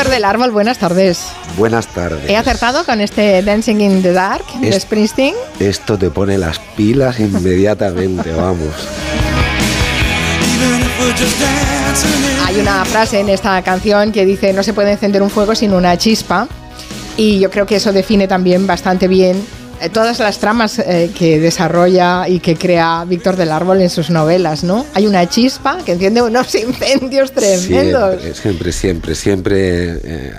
Víctor del Árbol, buenas tardes. Buenas tardes. ¿He acertado con este Dancing in the Dark de Springsteen? Esto te pone las pilas inmediatamente, vamos. Hay una frase en esta canción que dice no se puede encender un fuego sin una chispa y yo creo que eso define también bastante bien todas las tramas eh, que desarrolla y que crea Víctor del Árbol en sus novelas, ¿no? Hay una chispa que enciende unos incendios tremendos. Siempre, siempre, siempre, eh,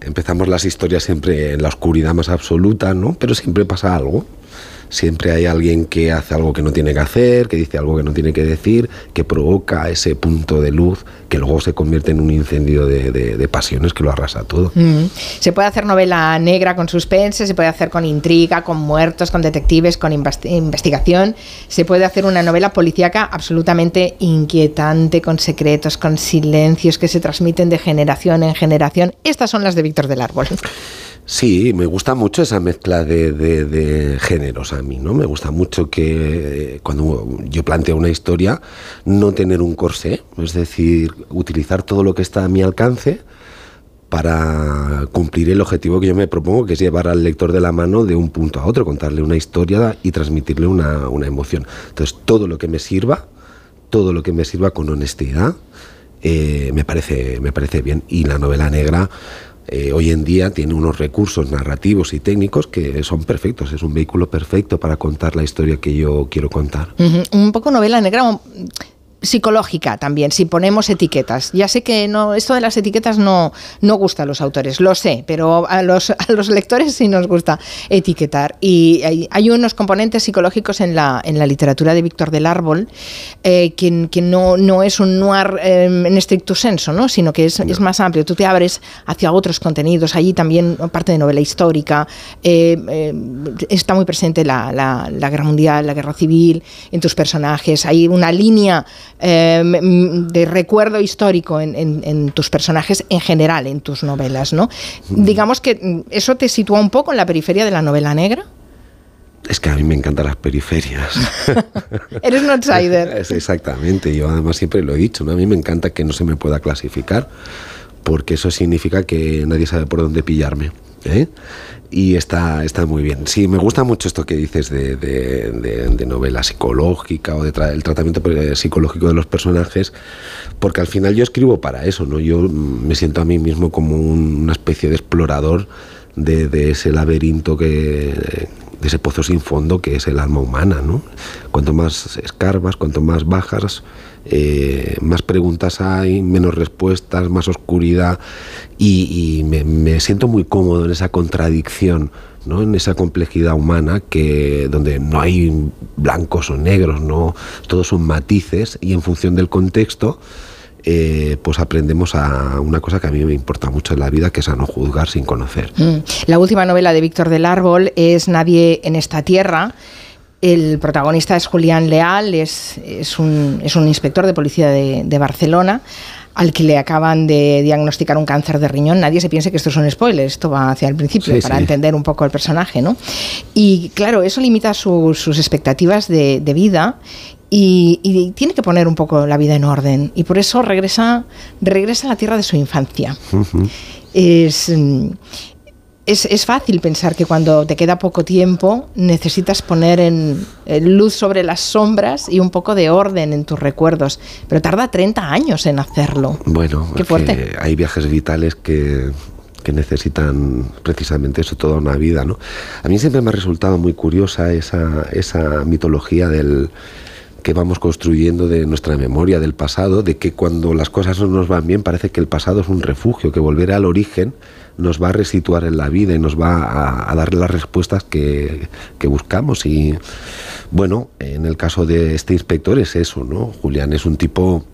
empezamos las historias siempre en la oscuridad más absoluta, ¿no? Pero siempre pasa algo. Siempre hay alguien que hace algo que no tiene que hacer, que dice algo que no tiene que decir, que provoca ese punto de luz que luego se convierte en un incendio de, pasiones que lo arrasa todo. Mm. Se puede hacer novela negra con suspense, se puede hacer con intriga, con muertos, con detectives, con investigación. Se puede hacer una novela policíaca absolutamente inquietante, con secretos, con silencios que se transmiten de generación en generación. Estas son las de Víctor del Árbol. Sí, me gusta mucho esa mezcla de, géneros a mí, ¿no? Me gusta mucho que eh, cuando yo planteo una historia, no tener un corsé, es decir, utilizar todo lo que está a mi alcance para cumplir el objetivo que yo me propongo, que es llevar al lector de la mano de un punto a otro, contarle una historia y transmitirle una, emoción. Entonces, todo lo que me sirva, todo lo que me sirva con honestidad, eh, me, parece, me parece bien. Y la novela negra eh, hoy en día tiene unos recursos narrativos y técnicos que son perfectos, es un vehículo perfecto para contar la historia que yo quiero contar. Un poco novela negra, psicológica también, si ponemos etiquetas. Ya sé que no, esto de las etiquetas no, no gusta a los autores, lo sé, pero a los, a los lectores sí nos gusta etiquetar. Y hay, unos componentes psicológicos en la, en la literatura de Víctor del Árbol eh, que, que no, no, es un noir em, en estricto senso, ¿no? sino que es, es, más amplio. Tú te abres hacia otros contenidos, allí también parte de novela histórica, eh, eh, está muy presente la, la, la guerra mundial, la guerra civil en tus personajes, hay una línea Em, de recuerdo histórico en, tus personajes en general, en tus novelas, ¿no? Digamos que mm, eso te sitúa un poco en la periferia de la novela negra. Es que a mí me encantan las periferias. Eres un outsider. exactamente, yo además siempre lo he dicho, ¿no? a mí me encanta que no se me pueda clasificar, porque eso significa que nadie sabe por dónde pillarme. ¿eh? Y está, está muy bien. Sí, me gusta mucho esto que dices de, de, novela psicológica o de el tratamiento psicológico de los personajes, porque al final yo escribo para eso, ¿no? Yo me siento a mí mismo como una especie de explorador de, ese laberinto que de ese pozo sin fondo que es el alma humana, ¿no? Cuanto más escarbas, cuanto más bajas, eh, más preguntas hay, menos respuestas, más oscuridad y, me, siento muy cómodo en esa contradicción, ¿no? en esa complejidad humana que donde no hay blancos o negros, no todos son matices y en función del contexto eh, pues aprendemos a una cosa que a mí me importa mucho en la vida, que es a no juzgar sin conocer. Mm. La última novela de Víctor del Árbol es Nadie en esta tierra. El protagonista es Julián Leal, es, es, un, es un, inspector de policía de, de, Barcelona al que le acaban de diagnosticar un cáncer de riñón. Nadie se piense que esto es un spoiler, esto va hacia el principio para entender un poco el personaje, ¿no? Y claro, eso limita sus expectativas de, de vida y, tiene que poner un poco la vida en orden. Y por eso regresa, regresa a la tierra de su infancia. es, es, fácil pensar que cuando te queda poco tiempo necesitas poner en, luz sobre las sombras y un poco de orden en tus recuerdos, pero tarda 30 años en hacerlo. Bueno, Qué fuerte. hay viajes vitales que, que necesitan precisamente eso toda una vida. ¿no? A mí siempre me ha resultado muy curiosa esa, esa mitología del que vamos construyendo de nuestra memoria del pasado, de que cuando las cosas no nos van bien parece que el pasado es un refugio, que volver al origen nos va a resituar en la vida y nos va a, dar las respuestas que, que, buscamos. Y bueno, en el caso de este inspector es eso, ¿no? Julián es un tipo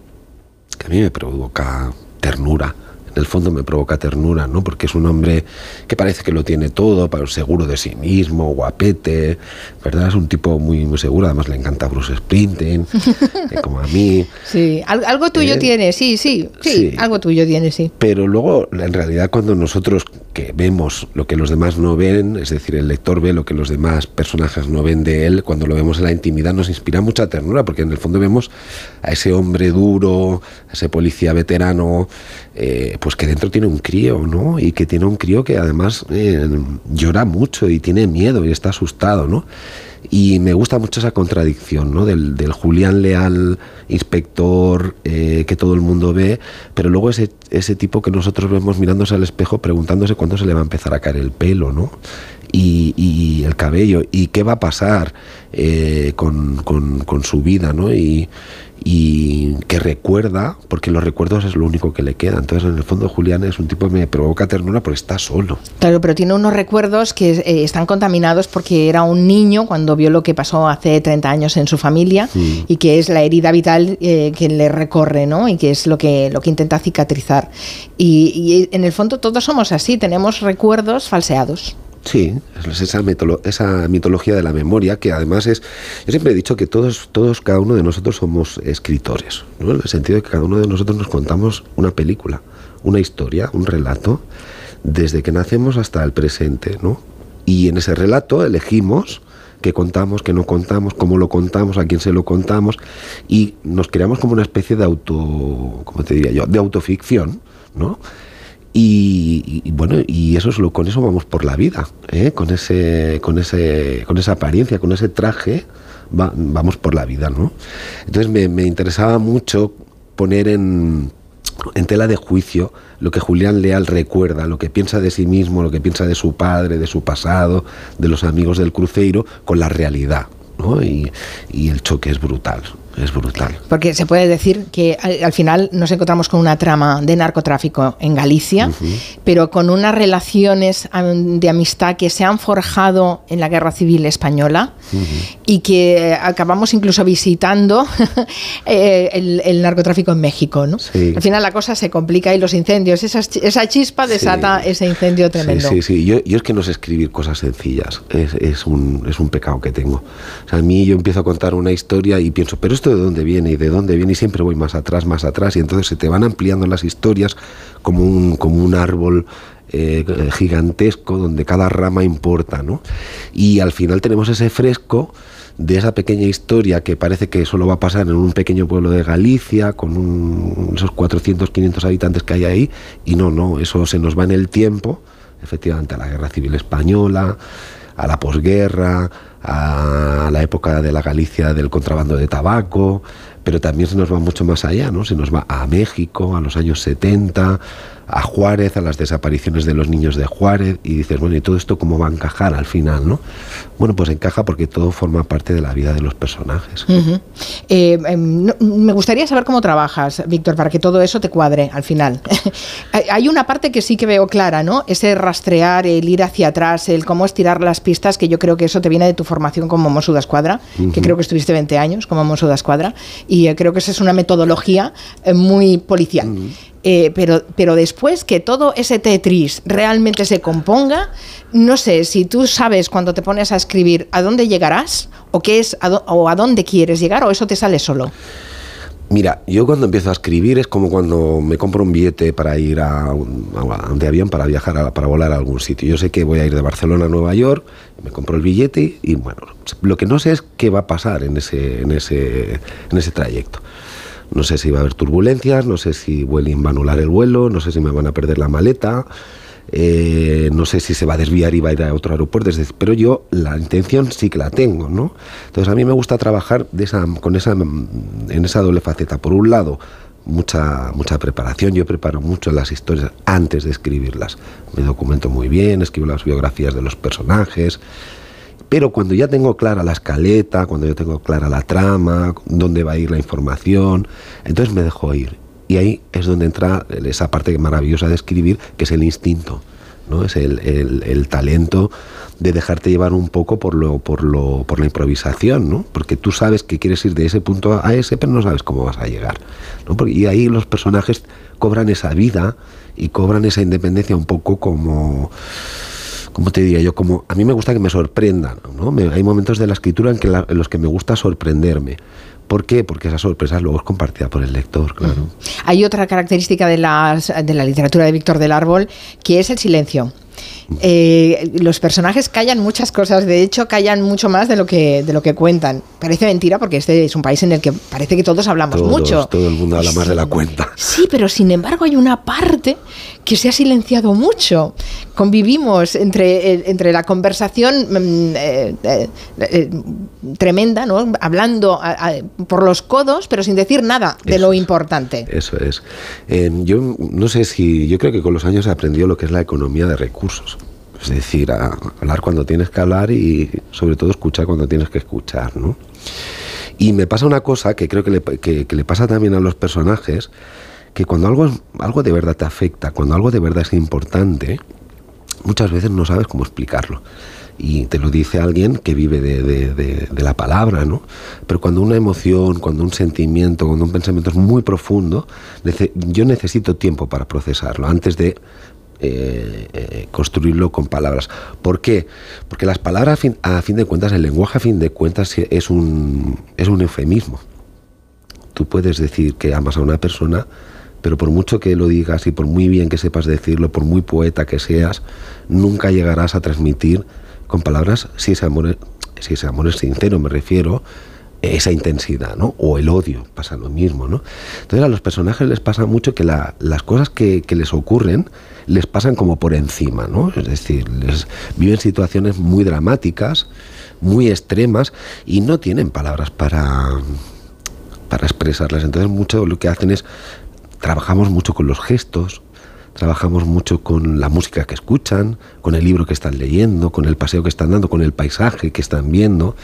que a mí me provoca ternura en el fondo me provoca ternura, ¿no? Porque es un hombre que parece que lo tiene todo, seguro de sí mismo, guapete, ¿verdad? Es un tipo muy, muy seguro, además le encanta Bruce Springsteen, eh, como a mí. Sí, algo tuyo eh, tiene, sí, sí, sí, algo tuyo tiene, sí. Pero luego, en realidad, cuando nosotros que vemos lo que los demás no ven, es decir, el lector ve lo que los demás personajes no ven de él, cuando lo vemos en la intimidad nos inspira mucha ternura, porque en el fondo vemos a ese hombre duro, a ese policía veterano, eh, pues que dentro tiene un crío, ¿no? Y que tiene un crío que además eh, llora mucho y tiene miedo y está asustado, ¿no? Y me gusta mucho esa contradicción ¿no? del, del Julián Leal, inspector eh, que todo el mundo ve, pero luego ese, ese tipo que nosotros vemos mirándose al espejo preguntándose cuándo se le va a empezar a caer el pelo, ¿no? Y, y el cabello, y qué va a pasar eh, con, con, con, su vida, ¿no? Y, y que recuerda, porque los recuerdos es lo único que le queda. Entonces, en el fondo, Julián es un tipo que me provoca ternura porque está solo. Claro, pero tiene unos recuerdos que eh, están contaminados porque era un niño cuando vio lo que pasó hace 30 años en su familia sí. y que es la herida vital eh, que le recorre, ¿no? Y que es lo que, lo que intenta cicatrizar. Y, y en el fondo todos somos así, tenemos recuerdos falseados. Sí, es esa, mitolo esa mitología de la memoria que además es, yo siempre he dicho que todos, todos, cada uno de nosotros somos escritores, ¿no? en el sentido de que cada uno de nosotros nos contamos una película, una historia, un relato, desde que nacemos hasta el presente, ¿no? Y en ese relato elegimos qué contamos, qué no contamos, cómo lo contamos, a quién se lo contamos, y nos creamos como una especie de auto, ¿cómo te diría yo?, de autoficción, ¿no? Y, bueno, y eso es lo, con eso vamos por la vida, ¿eh? con, ese, con, ese, con esa apariencia, con ese traje, va, vamos por la vida, ¿no? Entonces me, interesaba mucho poner en, tela de juicio lo que Julián Leal recuerda, lo que piensa de sí mismo, lo que piensa de su padre, de su pasado, de los amigos del cruceiro, con la realidad, ¿no? Y el choque es brutal es brutal. Porque se puede decir que al, al, final nos encontramos con una trama de narcotráfico en Galicia, uh -huh. pero con unas relaciones de amistad que se han forjado en la Guerra Civil Española uh -huh. y que acabamos incluso visitando eh, el, el, narcotráfico en México. ¿no? Sí. Al final la cosa se complica y los incendios, esa, esa chispa desata sí. ese incendio tremendo. Sí, sí, sí. Yo, yo, es que no sé escribir cosas sencillas, es, es, un, es un pecado que tengo. O sea, a mí yo empiezo a contar una historia y pienso, pero esto de dónde viene y de dónde viene y siempre voy más atrás, más atrás y entonces se te van ampliando las historias como un, como un árbol eh, gigantesco donde cada rama importa, ¿no? Y al final tenemos ese fresco de esa pequeña historia que parece que solo va a pasar en un pequeño pueblo de Galicia con un, esos 400, 500 habitantes que hay ahí y no, no, eso se nos va en el tiempo, efectivamente a la Guerra Civil Española, a la posguerra, a la época de la Galicia del contrabando de tabaco, pero también se nos va mucho más allá, ¿no? Se nos va a México, a los años 70, a Juárez, a las desapariciones de los niños de Juárez, y dices, bueno, ¿y todo esto cómo va a encajar al final, no? Bueno, pues encaja porque todo forma parte de la vida de los personajes. Uh -huh. eh, eh, no, me gustaría saber cómo trabajas, Víctor, para que todo eso te cuadre al final. Hay una parte que sí que veo clara, ¿no? Ese rastrear, el ir hacia atrás, el cómo estirar las pistas, que yo creo que eso te viene de tu formación como Mosso de Escuadra, uh -huh. que creo que estuviste 20 años como de Escuadra, y eh, creo que esa es una metodología eh, muy policial. Uh -huh. Eh, pero, pero después que todo ese Tetris realmente se componga, no sé si tú sabes cuando te pones a escribir a dónde llegarás o qué es a o a dónde quieres llegar o eso te sale solo. Mira, yo cuando empiezo a escribir es como cuando me compro un billete para ir a un, a de avión para viajar, a, para volar a algún sitio. Yo sé que voy a ir de Barcelona a Nueva York, me compro el billete y, y bueno, lo que no sé es qué va a pasar en ese, en ese, en ese trayecto. No sé si va a haber turbulencias, no sé si Vueling va a anular el vuelo, no sé si me van a perder la maleta, eh, no sé si se va a desviar y va a ir a otro aeropuerto, pero yo la intención sí que la tengo, ¿no? Entonces a mí me gusta trabajar con esa, en esa doble faceta. Por un lado, mucha, mucha preparación, yo preparo mucho las historias antes de escribirlas. Me documento muy bien, escribo las biografías de los personajes, pero cuando ya tengo clara la escaleta, cuando yo tengo clara la trama, dónde va a ir la información, entonces me dejo ir. Y ahí es donde entra esa parte maravillosa de escribir, que es el instinto, ¿no? Es el, el, talento de dejarte llevar un poco por, lo, por, lo, por la improvisación, ¿no? Porque tú sabes que quieres ir de ese punto a ese, pero no sabes cómo vas a llegar. ¿no? Porque, y ahí los personajes cobran esa vida y cobran esa independencia un poco como ¿cómo te diría yo? Como a mí me gusta que me sorprendan, ¿no? Hay momentos de la escritura en, que la, en los que me gusta sorprenderme. ¿Por qué? Porque esa sorpresa luego es compartida por el lector, claro. Hay otra característica de, las, de la literatura de Víctor del Árbol, que es el silencio. Eh, los personajes callan muchas cosas, de hecho callan mucho más de lo que de lo que cuentan. Parece mentira porque este es un país en el que parece que todos hablamos mucho. Todo el mundo habla más de la cuenta. Sí, pero sin embargo hay una parte que se ha silenciado mucho. Convivimos entre, entre la conversación mm, eh, eh, tremenda, ¿no? hablando por los codos, pero sin decir nada de lo importante. Eso es. yo no sé si, yo creo que con los años he aprendido lo que es la economía de recursos. Es decir, hablar cuando tienes que hablar y sobre todo escuchar cuando tienes que escuchar, ¿no? Y me pasa una cosa que creo que le, que, le pasa también a los personajes, que cuando algo, algo de verdad te afecta, cuando algo de verdad es importante, muchas veces no sabes cómo explicarlo. Y te lo dice alguien que vive de, de, de, la palabra, ¿no? Pero cuando una emoción, cuando un sentimiento, cuando un pensamiento es muy profundo, yo necesito tiempo para procesarlo antes de eh, eh, construirlo con palabras. ¿Por qué? Porque las palabras, a fin, de cuentas, el lenguaje a fin de cuentas es un, es un eufemismo. Tú puedes decir que amas a una persona, pero por mucho que lo digas y por muy bien que sepas decirlo, por muy poeta que seas, nunca llegarás a transmitir con palabras si ese amor, si ese amor es sincero, me refiero, esa intensidad, ¿no? O el odio, pasa lo mismo, ¿no? Entonces a los personajes les pasa mucho que las cosas que, les ocurren les pasan como por encima, ¿no? Es decir, les viven situaciones muy dramáticas, muy extremas y no tienen palabras para, para expresarlas. Entonces mucho lo que hacen es, trabajamos mucho con los gestos, trabajamos mucho con la música que escuchan, con el libro que están leyendo, con el paseo que están dando, con el paisaje que están viendo.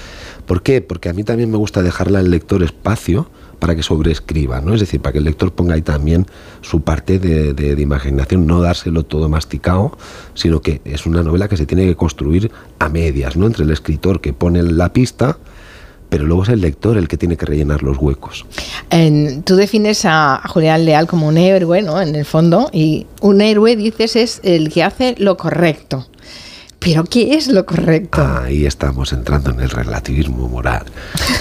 ¿Por qué? Porque a mí también me gusta dejarle al lector espacio para que sobreescriba, ¿no? Es decir, para que el lector ponga ahí también su parte de, de, imaginación, no dárselo todo masticado, sino que es una novela que se tiene que construir a medias, ¿no? Entre el escritor que pone la pista pero luego es el lector el que tiene que rellenar los huecos. tú defines a, Julián Leal como un héroe, ¿no? En el fondo, y un héroe, dices, es el que hace lo correcto. Pero ¿qué es lo correcto? Ahí estamos entrando en el relativismo moral,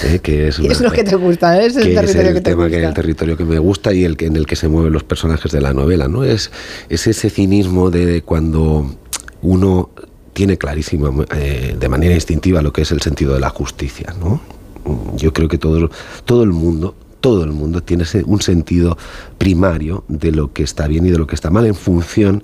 ¿eh? que es, es lo que te gusta, es el territorio que te tema gusta. Que, el territorio que me gusta y el que en el que se mueven los personajes de la novela, ¿no? Es, es ese cinismo de cuando uno tiene clarísimo eh, de manera instintiva lo que es el sentido de la justicia, ¿no? Yo creo que todo, todo el mundo todo el mundo tiene un sentido primario de lo que está bien y de lo que está mal en función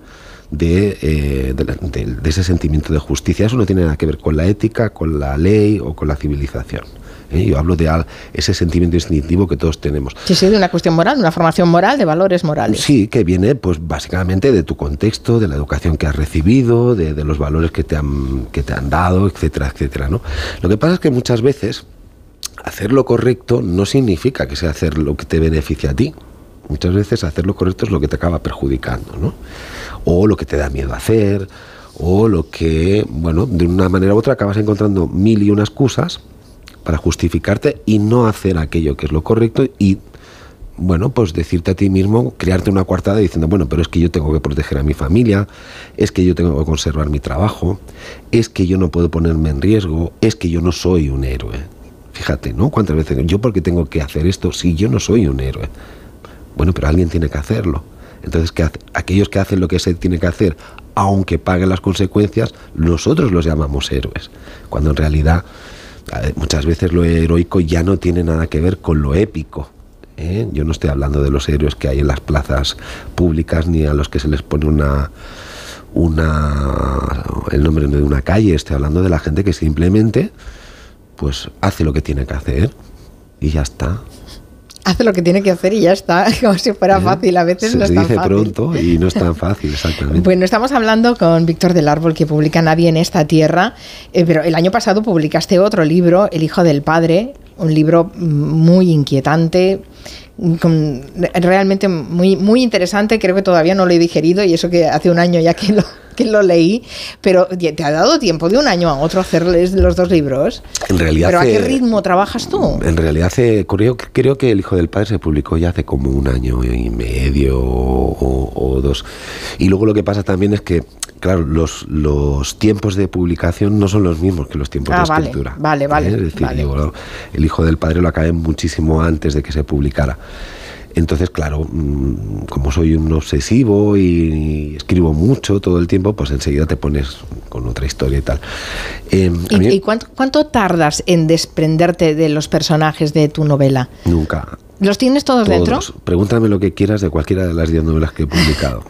de, eh, de, ese sentimiento de justicia. Eso no tiene nada que ver con la ética, con la ley o con la civilización. ¿eh? Yo hablo de ese sentimiento instintivo que todos tenemos. Sí, sí, de una cuestión moral, una formación moral, de valores morales. Sí, que viene pues básicamente de tu contexto, de la educación que has recibido, de, de los valores que te han, que te han dado, etcétera, etcétera. ¿no? Lo que pasa es que muchas veces hacer lo correcto no significa que sea hacer lo que te beneficia a ti. Muchas veces hacer lo correcto es lo que te acaba perjudicando, ¿no? O lo que te da miedo hacer, o lo que, bueno, de una manera u otra acabas encontrando mil y unas excusas para justificarte y no hacer aquello que es lo correcto y, bueno, pues decirte a ti mismo, crearte una coartada diciendo, bueno, pero es que yo tengo que proteger a mi familia, es que yo tengo que conservar mi trabajo, es que yo no puedo ponerme en riesgo, es que yo no soy un héroe. Fíjate, ¿no? ¿Cuántas veces? Yo porque tengo que hacer esto si yo no soy un héroe. Bueno, pero alguien tiene que hacerlo. Entonces, ¿qué aquellos que hacen lo que se tiene que hacer, aunque paguen las consecuencias, nosotros los llamamos héroes. Cuando en realidad muchas veces lo heroico ya no tiene nada que ver con lo épico. ¿eh? Yo no estoy hablando de los héroes que hay en las plazas públicas ni a los que se les pone una una el nombre de una calle, estoy hablando de la gente que simplemente pues hace lo que tiene que hacer y ya está. Hace lo que tiene que hacer y ya está, como si fuera ¿Eh? fácil. A veces no es tan dice pronto y no es tan fácil, exactamente. Bueno, estamos hablando con Víctor del Árbol, que publica Nadie en esta tierra, eh, pero el año pasado publicaste otro libro, El Hijo del Padre, un libro muy inquietante, realmente muy, muy interesante, creo que todavía no lo he digerido y eso que hace un año ya que lo, que lo leí, pero ¿te ha dado tiempo de un año a otro hacerles los dos libros? En realidad. ¿Pero a qué ritmo trabajas tú? En realidad hace, creo, creo que El Hijo del Padre se publicó ya hace como un año y medio o, dos. Y luego lo que pasa también es que claro, los, los tiempos de publicación no son los mismos que los tiempos ah, de escritura. Vale, vale. Es decir, el hijo del padre lo acabé muchísimo antes de que se publicara. Entonces, claro, mm, como soy un obsesivo y escribo mucho todo el tiempo, pues enseguida te pones con otra historia y tal. Em, ¿Y, cuánto, tardas en desprenderte de los personajes de tu novela? Nunca. ¿Los tienes todos, todos, dentro? Pregúntame lo que quieras de cualquiera de las 10 novelas que he publicado.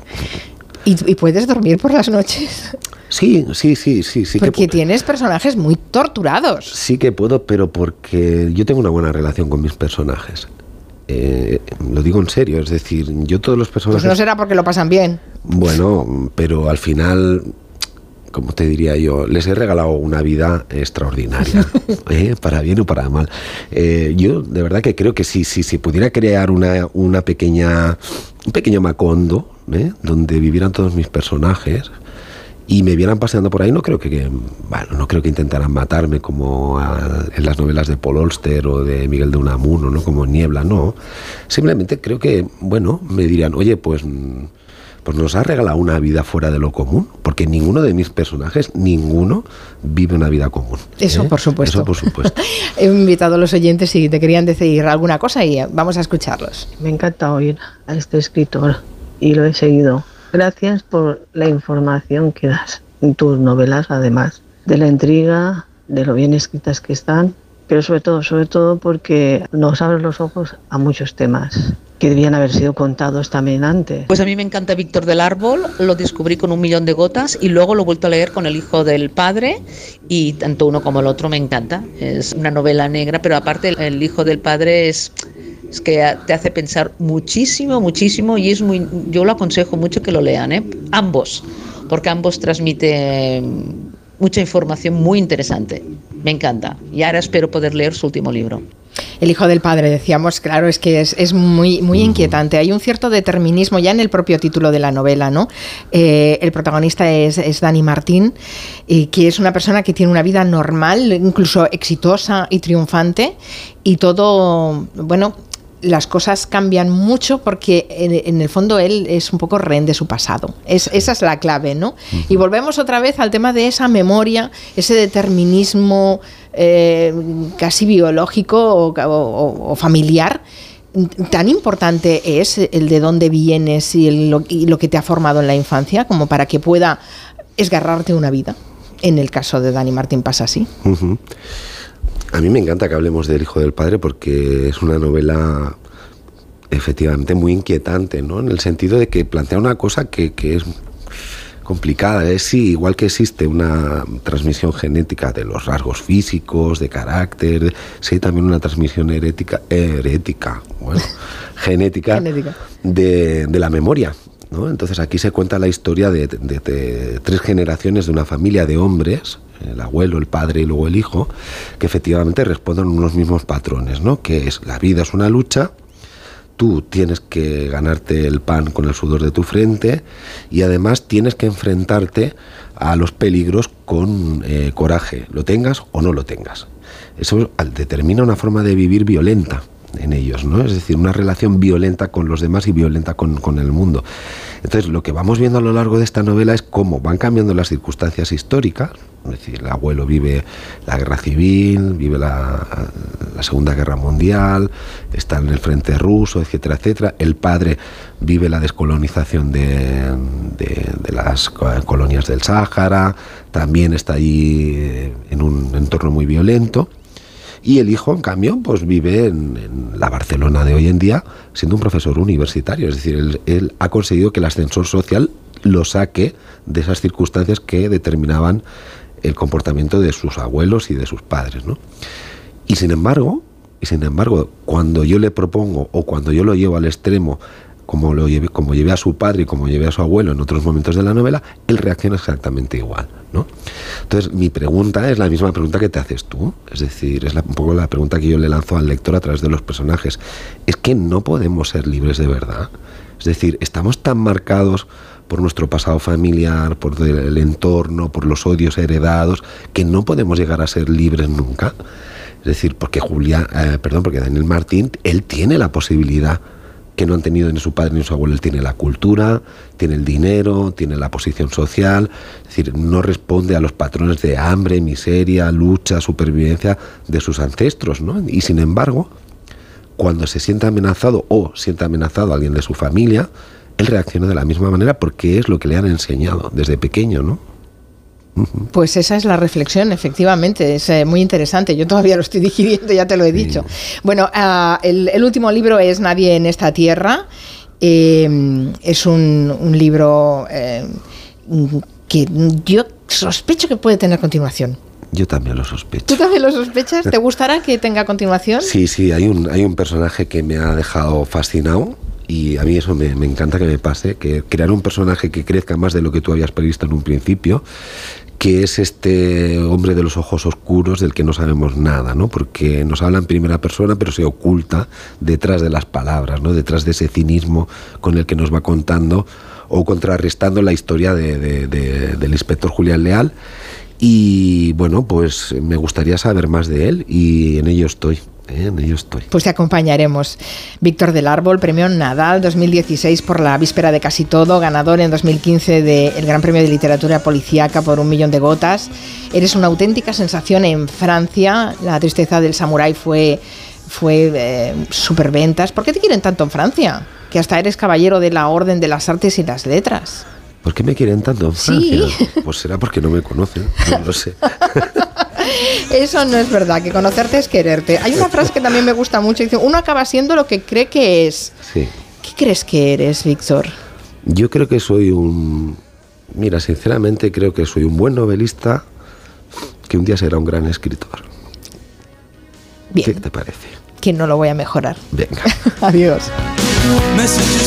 ¿Y, puedes dormir por las noches? Sí, sí, sí, sí, sí. Porque tienes personajes muy torturados. Sí que puedo, pero porque yo tengo una buena relación con mis personajes. Eh, lo digo en serio, es decir, yo todos los personajes... Pues no será porque lo pasan bien. Bueno, pero al final como te diría yo, les he regalado una vida extraordinaria, ¿eh? para bien o para mal. Eh, yo de verdad que creo que si, si, si pudiera crear una, una pequeña, un pequeño macondo, ¿eh? donde vivieran todos mis personajes y me vieran paseando por ahí, no creo que, bueno, no creo que intentaran matarme como en las novelas de Paul Olster o de Miguel de Unamuno, ¿no? como Niebla, no. Simplemente creo que, bueno, me dirían, oye, pues pues nos ha regalado una vida fuera de lo común, porque ninguno de mis personajes, ninguno vive una vida común. Eso ¿eh? por supuesto. Eso por supuesto. He invitado a los oyentes si te querían decir alguna cosa y vamos a escucharlos. Me encanta oír a este escritor y lo he seguido. Gracias por la información que das en tus novelas, además de la intriga, de lo bien escritas que están, pero sobre todo, sobre todo porque nos abren los ojos a muchos temas que debían haber sido contados también antes. Pues a mí me encanta Víctor del Árbol, lo descubrí con un millón de gotas y luego lo he vuelto a leer con El hijo del padre y tanto uno como el otro me encanta. Es una novela negra, pero aparte El hijo del padre es es que te hace pensar muchísimo, muchísimo y es muy yo lo aconsejo mucho que lo lean, ¿eh? ambos, porque ambos transmiten mucha información muy interesante. Me encanta. Y ahora espero poder leer su último libro. El hijo del padre, decíamos, claro, es que es, muy, muy inquietante. Hay un cierto determinismo ya en el propio título de la novela, ¿no? Eh, el protagonista es, es Dani Martín, que es una persona que tiene una vida normal, incluso exitosa y triunfante, y todo, bueno, las cosas cambian mucho porque en, el fondo él es un poco rehén de su pasado. Es, Esa es la clave, ¿no? Y volvemos otra vez al tema de esa memoria, ese determinismo eh, casi biológico o, familiar. Tan importante es el de dónde vienes y, lo, que te ha formado en la infancia como para que pueda esgarrarte una vida. En el caso de Dani Martín pasa así. A mí me encanta que hablemos del Hijo del Padre porque es una novela efectivamente muy inquietante, ¿no? En el sentido de que plantea una cosa que, es complicada. Es sí, igual que existe una transmisión genética de los rasgos físicos, de carácter, sí hay también una transmisión herética, herética bueno, genética, De, de, la memoria. Entonces aquí se cuenta la historia de, de tres generaciones de una familia de hombres el abuelo, el padre y luego el hijo, que efectivamente responden a unos mismos patrones, ¿no? Que es la vida es una lucha, tú tienes que ganarte el pan con el sudor de tu frente y además tienes que enfrentarte a los peligros con eh, coraje, lo tengas o no lo tengas. Eso determina una forma de vivir violenta en ellos, ¿no? Es decir, una relación violenta con los demás y violenta con, con, el mundo. Entonces, lo que vamos viendo a lo largo de esta novela es cómo van cambiando las circunstancias históricas, es decir, el abuelo vive la guerra civil, vive la, Segunda Guerra Mundial, está en el frente ruso, etcétera, etcétera. El padre vive la descolonización de, de, las colonias del Sáhara, también está allí eh, en un entorno muy violento. Y el hijo, en cambio, pues vive en, la Barcelona de hoy en día siendo un profesor universitario. Es decir, él, ha conseguido que el ascensor social lo saque de esas circunstancias que determinaban el comportamiento de sus abuelos y de sus padres, ¿no? Y sin embargo, y sin embargo, cuando yo le propongo o cuando yo lo llevo al extremo, como lo llevé, como llevé a su padre y como llevé a su abuelo en otros momentos de la novela, él reacciona exactamente igual, ¿no? Entonces, mi pregunta es la misma pregunta que te haces tú, es decir, es un poco la pregunta que yo le lanzo al lector a través de los personajes. Es que no podemos ser libres de verdad. Es decir, estamos tan marcados por nuestro pasado familiar, por el entorno, por los odios heredados, que no podemos llegar a ser libres nunca. Es decir, porque Julia, eh, perdón, porque Daniel Martín, él tiene la posibilidad que no han tenido ni su padre ni su abuelo. Él tiene la cultura, tiene el dinero, tiene la posición social, es decir, no responde a los patrones de hambre, miseria, lucha, supervivencia de sus ancestros, ¿no? Y sin embargo, cuando se siente amenazado o siente amenazado a alguien de su familia, él reacciona de la misma manera porque es lo que le han enseñado desde pequeño, ¿no? Pues esa es la reflexión, efectivamente, es eh, muy interesante. Yo todavía lo estoy digiriendo, ya te lo he dicho. Bueno, uh, el, el, último libro es Nadie en esta tierra. Eh, es un, un libro eh, que yo sospecho que puede tener continuación. Yo también lo sospecho. ¿Tú también lo sospechas? ¿Te gustará que tenga continuación? Sí, sí, hay un, hay un personaje que me ha dejado fascinado y a mí eso me, me, encanta que me pase, que crear un personaje que crezca más de lo que tú habías previsto en un principio, que es este hombre de los ojos oscuros del que no sabemos nada, ¿no? Porque nos habla en primera persona, pero se oculta detrás de las palabras, ¿no? Detrás de ese cinismo con el que nos va contando o contrarrestando la historia de, de, de, del inspector Julián Leal. Y bueno, pues me gustaría saber más de él y en ello estoy. ¿eh? En ello estoy. Pues te acompañaremos. Víctor del Árbol, premio Nadal 2016 por la víspera de casi todo, ganador en 2015 del Gran Premio de Literatura Policíaca por un millón de gotas. Eres una auténtica sensación en Francia. La tristeza del samurái fue, fue eh, superventas. ¿Por qué te quieren tanto en Francia? Que hasta eres caballero de la Orden de las Artes y las Letras. ¿Por qué me quieren tanto en Francia? Sí. Pues será porque no me conocen, no lo sé. Eso no es verdad, que conocerte es quererte. Hay una frase que también me gusta mucho, dice, uno acaba siendo lo que cree que es. Sí. ¿Qué crees que eres, Víctor? Yo creo que soy un... Mira, sinceramente creo que soy un buen novelista que un día será un gran escritor. Bien. ¿Qué te parece? Que no lo voy a mejorar. Venga. Adiós.